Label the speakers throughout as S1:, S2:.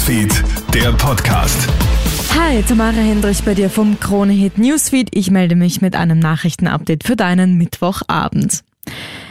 S1: Newsfeed, der Podcast.
S2: Hi, Tamara Hendrich bei dir vom Kronehit Newsfeed. Ich melde mich mit einem Nachrichtenupdate für deinen Mittwochabend.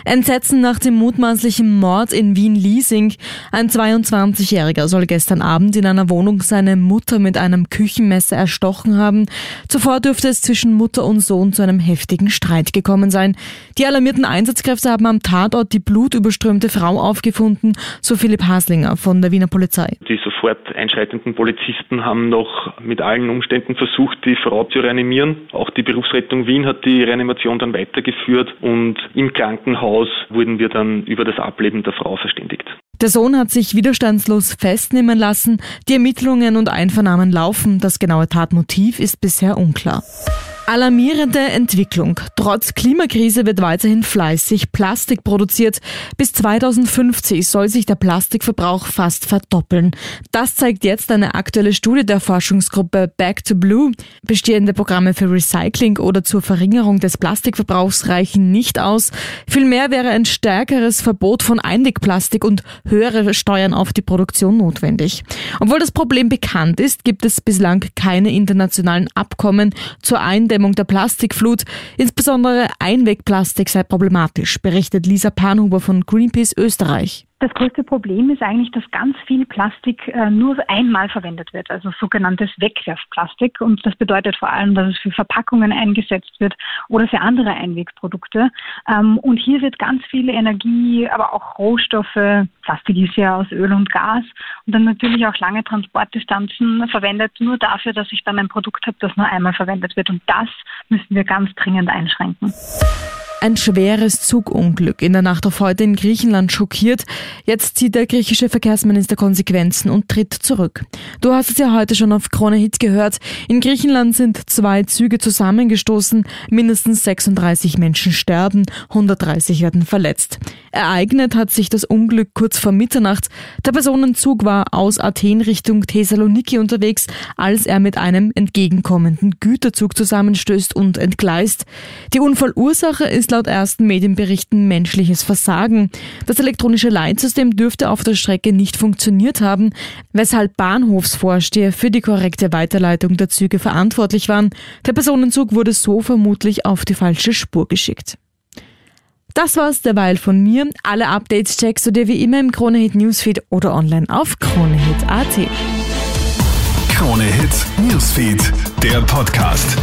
S2: Entsetzen nach dem mutmaßlichen Mord in Wien-Liesing. Ein 22-Jähriger soll gestern Abend in einer Wohnung seine Mutter mit einem Küchenmesser erstochen haben. Zuvor dürfte es zwischen Mutter und Sohn zu einem heftigen Streit gekommen sein. Die alarmierten Einsatzkräfte haben am Tatort die blutüberströmte Frau aufgefunden, so Philipp Haslinger von der Wiener Polizei.
S3: Die sofort einschreitenden Polizisten haben noch mit allen Umständen versucht, die Frau zu reanimieren. Auch die Berufsrettung Wien hat die Reanimation dann weitergeführt und im Krankenhaus Haus wurden wir dann über das Ableben der Frau verständigt.
S2: Der Sohn hat sich widerstandslos festnehmen lassen. Die Ermittlungen und Einvernahmen laufen. Das genaue Tatmotiv ist bisher unklar. Alarmierende Entwicklung. Trotz Klimakrise wird weiterhin fleißig Plastik produziert. Bis 2050 soll sich der Plastikverbrauch fast verdoppeln. Das zeigt jetzt eine aktuelle Studie der Forschungsgruppe Back to Blue. Bestehende Programme für Recycling oder zur Verringerung des Plastikverbrauchs reichen nicht aus. Vielmehr wäre ein stärkeres Verbot von Einwegplastik und höhere Steuern auf die Produktion notwendig. Obwohl das Problem bekannt ist, gibt es bislang keine internationalen Abkommen zur Eindämmung Eindämmung der Plastikflut. Insbesondere Einwegplastik sei problematisch, berichtet Lisa Panhuber von Greenpeace Österreich.
S4: Das größte Problem ist eigentlich, dass ganz viel Plastik äh, nur einmal verwendet wird, also sogenanntes Wegwerfplastik. Und das bedeutet vor allem, dass es für Verpackungen eingesetzt wird oder für andere Einwegprodukte. Ähm, und hier wird ganz viel Energie, aber auch Rohstoffe, Plastik ist ja aus Öl und Gas und dann natürlich auch lange Transportdistanzen verwendet, nur dafür, dass ich dann ein Produkt habe, das nur einmal verwendet wird. Und das müssen wir ganz dringend einschränken.
S2: Ein schweres Zugunglück in der Nacht auf heute in Griechenland schockiert. Jetzt zieht der griechische Verkehrsminister Konsequenzen und tritt zurück. Du hast es ja heute schon auf Krone Hit gehört. In Griechenland sind zwei Züge zusammengestoßen. Mindestens 36 Menschen sterben, 130 werden verletzt. Ereignet hat sich das Unglück kurz vor Mitternacht. Der Personenzug war aus Athen Richtung Thessaloniki unterwegs, als er mit einem entgegenkommenden Güterzug zusammenstößt und entgleist. Die Unfallursache ist laut ersten Medienberichten menschliches Versagen. Das elektronische Leitsystem dürfte auf der Strecke nicht funktioniert haben, weshalb Bahnhofsvorsteher für die korrekte Weiterleitung der Züge verantwortlich waren. Der Personenzug wurde so vermutlich auf die falsche Spur geschickt. Das war's derweil von mir. Alle Updates checkst du dir wie immer im Kronehit Newsfeed oder online auf kronehit.at.
S1: Kronehit Newsfeed, der Podcast.